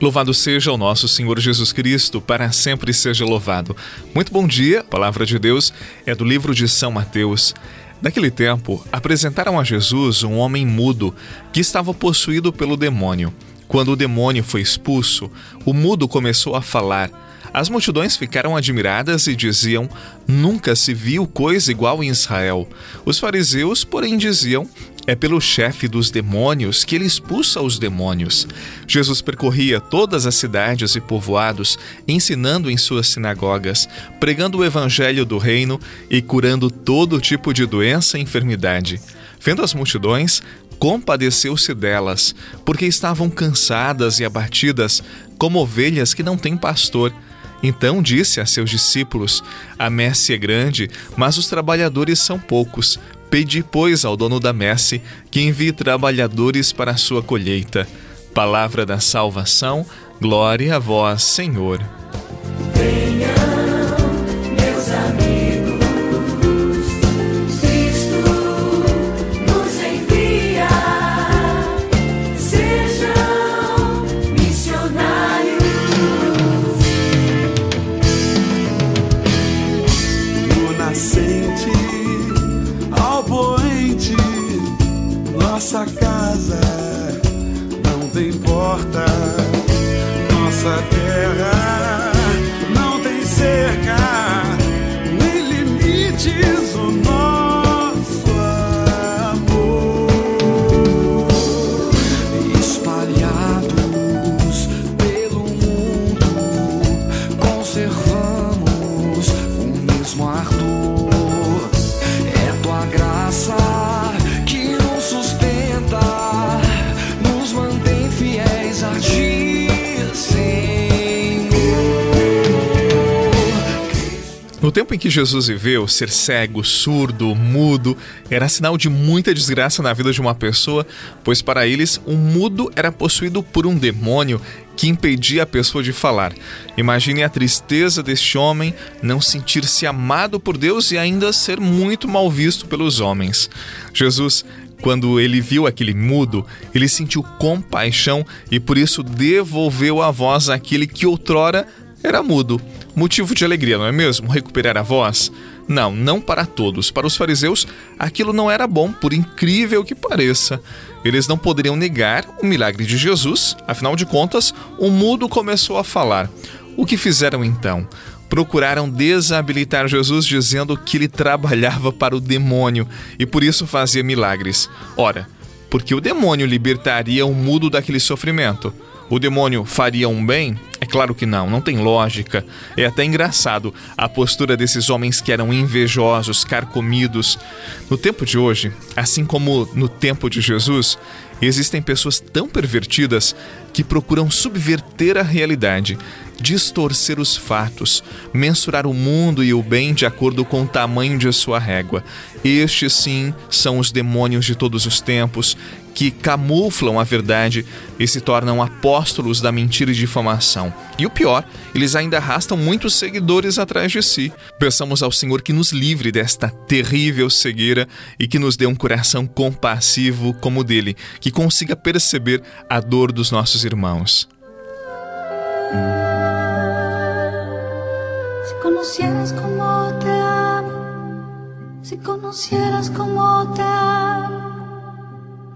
Louvado seja o nosso Senhor Jesus Cristo, para sempre seja louvado. Muito bom dia, a palavra de Deus é do livro de São Mateus. Naquele tempo, apresentaram a Jesus um homem mudo que estava possuído pelo demônio. Quando o demônio foi expulso, o mudo começou a falar. As multidões ficaram admiradas e diziam: Nunca se viu coisa igual em Israel. Os fariseus, porém, diziam: é pelo chefe dos demônios que ele expulsa os demônios. Jesus percorria todas as cidades e povoados, ensinando em suas sinagogas, pregando o evangelho do reino e curando todo tipo de doença e enfermidade. Vendo as multidões, compadeceu-se delas, porque estavam cansadas e abatidas, como ovelhas que não têm pastor. Então disse a seus discípulos: A messe é grande, mas os trabalhadores são poucos. Pedi, pois, ao dono da messe que envie trabalhadores para a sua colheita. Palavra da salvação, glória a vós, Senhor. Nossa terra No tempo em que Jesus viveu, ser cego, surdo, mudo era sinal de muita desgraça na vida de uma pessoa, pois para eles um mudo era possuído por um demônio que impedia a pessoa de falar. Imagine a tristeza deste homem não sentir-se amado por Deus e ainda ser muito mal visto pelos homens. Jesus quando ele viu aquele mudo, ele sentiu compaixão e por isso devolveu a voz àquele que outrora era mudo. Motivo de alegria, não é mesmo? Recuperar a voz? Não, não para todos. Para os fariseus, aquilo não era bom, por incrível que pareça. Eles não poderiam negar o milagre de Jesus, afinal de contas, o mudo começou a falar. O que fizeram então? Procuraram desabilitar Jesus dizendo que ele trabalhava para o demônio e por isso fazia milagres. Ora, porque o demônio libertaria o mudo daquele sofrimento? O demônio faria um bem? É claro que não, não tem lógica. É até engraçado a postura desses homens que eram invejosos, carcomidos. No tempo de hoje, assim como no tempo de Jesus, existem pessoas tão pervertidas que procuram subverter a realidade, distorcer os fatos, mensurar o mundo e o bem de acordo com o tamanho de sua régua. Estes, sim, são os demônios de todos os tempos que camuflam a verdade e se tornam apóstolos da mentira e difamação. E o pior, eles ainda arrastam muitos seguidores atrás de si. Peçamos ao Senhor que nos livre desta terrível cegueira e que nos dê um coração compassivo como o dele, que consiga perceber a dor dos nossos irmãos. Se conocieras como te amo, se conocieras como te amo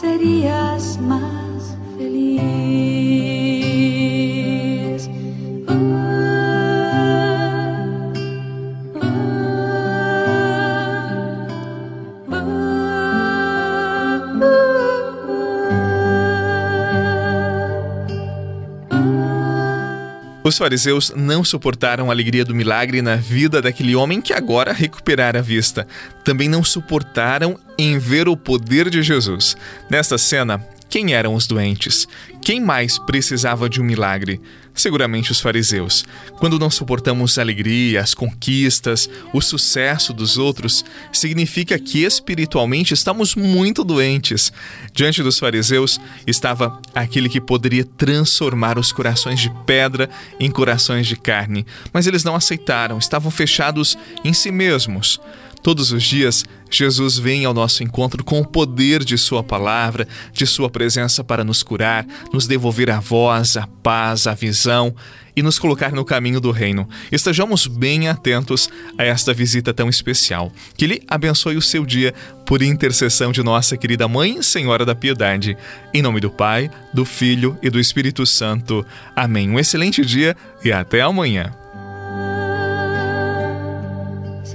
serías más Os fariseus não suportaram a alegria do milagre na vida daquele homem que agora recuperara a vista. Também não suportaram em ver o poder de Jesus. Nesta cena, Quem eram os doentes? Quem mais precisava de um milagre? Seguramente os fariseus. Quando não suportamos a alegria, as conquistas, o sucesso dos outros, significa que espiritualmente estamos muito doentes. Diante dos fariseus estava aquele que poderia transformar os corações de pedra em corações de carne, mas eles não aceitaram, estavam fechados em si mesmos. Todos os dias, Jesus vem ao nosso encontro com o poder de Sua palavra, de Sua presença para nos curar, nos devolver a voz, a paz, a visão e nos colocar no caminho do reino. Estejamos bem atentos a esta visita tão especial. Que Ele abençoe o seu dia por intercessão de nossa querida Mãe, Senhora da Piedade. Em nome do Pai, do Filho e do Espírito Santo. Amém. Um excelente dia e até amanhã.